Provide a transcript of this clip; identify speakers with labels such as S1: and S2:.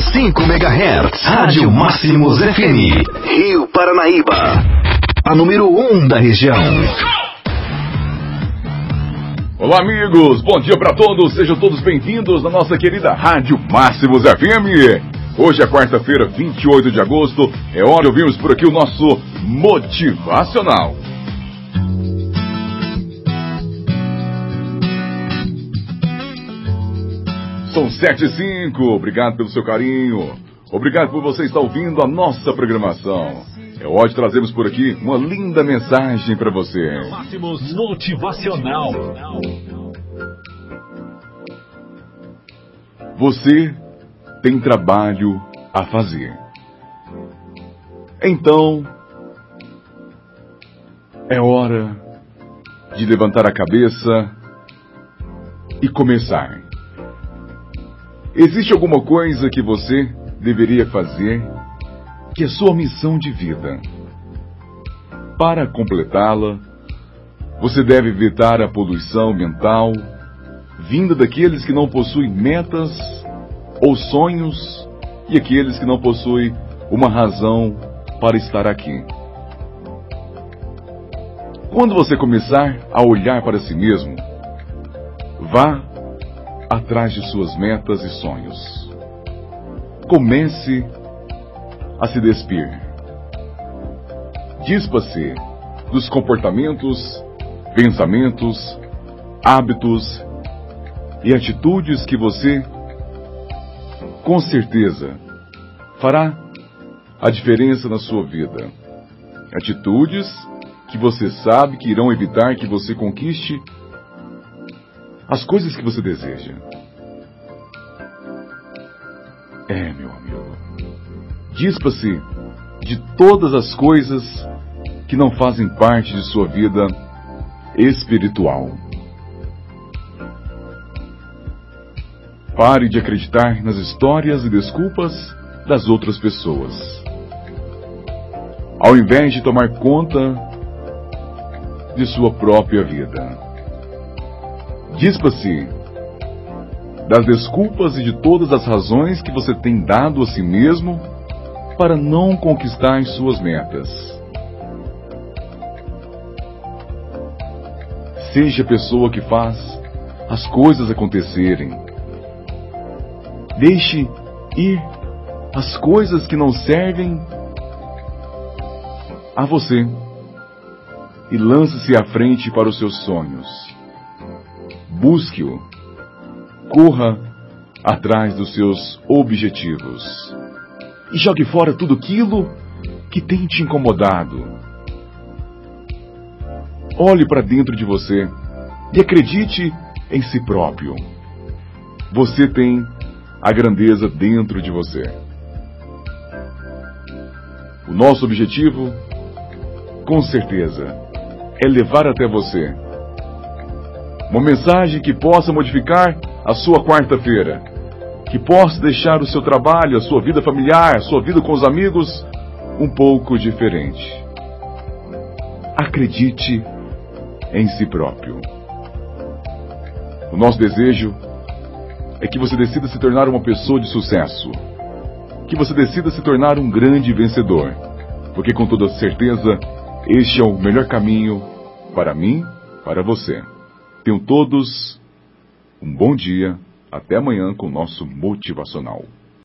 S1: 101,5 MHz. Rádio Máximos FM. Rio Paranaíba. A número 1 um da região.
S2: Olá, amigos. Bom dia para todos. Sejam todos bem-vindos à nossa querida Rádio Máximos FM. Hoje é quarta-feira, 28 de agosto. É hora de ouvirmos por aqui o nosso Motivacional. São sete e cinco. Obrigado pelo seu carinho. Obrigado por você estar ouvindo a nossa programação. É hora de trazermos por aqui uma linda mensagem para você.
S3: Máximos Motivacional.
S2: Você tem trabalho a fazer. Então, é hora de levantar a cabeça e começar. Existe alguma coisa que você deveria fazer que é sua missão de vida? Para completá-la, você deve evitar a poluição mental vinda daqueles que não possuem metas ou sonhos e aqueles que não possuem uma razão para estar aqui. Quando você começar a olhar para si mesmo, vá atrás de suas metas e sonhos. Comece a se despir. Dispa-se dos comportamentos, pensamentos, hábitos e atitudes que você, com certeza, fará a diferença na sua vida. Atitudes que você sabe que irão evitar que você conquiste as coisas que você deseja. É, meu amigo. Dispa-se de todas as coisas que não fazem parte de sua vida espiritual. Pare de acreditar nas histórias e desculpas das outras pessoas. Ao invés de tomar conta de sua própria vida. Dispa-se das desculpas e de todas as razões que você tem dado a si mesmo para não conquistar suas metas. Seja a pessoa que faz as coisas acontecerem. Deixe ir as coisas que não servem a você e lance-se à frente para os seus sonhos. Busque-o. Corra atrás dos seus objetivos. E jogue fora tudo aquilo que tem te incomodado. Olhe para dentro de você e acredite em si próprio. Você tem a grandeza dentro de você. O nosso objetivo, com certeza, é levar até você uma mensagem que possa modificar a sua quarta-feira. Que possa deixar o seu trabalho, a sua vida familiar, a sua vida com os amigos um pouco diferente. Acredite em si próprio. O nosso desejo é que você decida se tornar uma pessoa de sucesso. Que você decida se tornar um grande vencedor. Porque com toda certeza, este é o melhor caminho para mim, para você. Tenham todos um bom dia. Até amanhã com o nosso motivacional.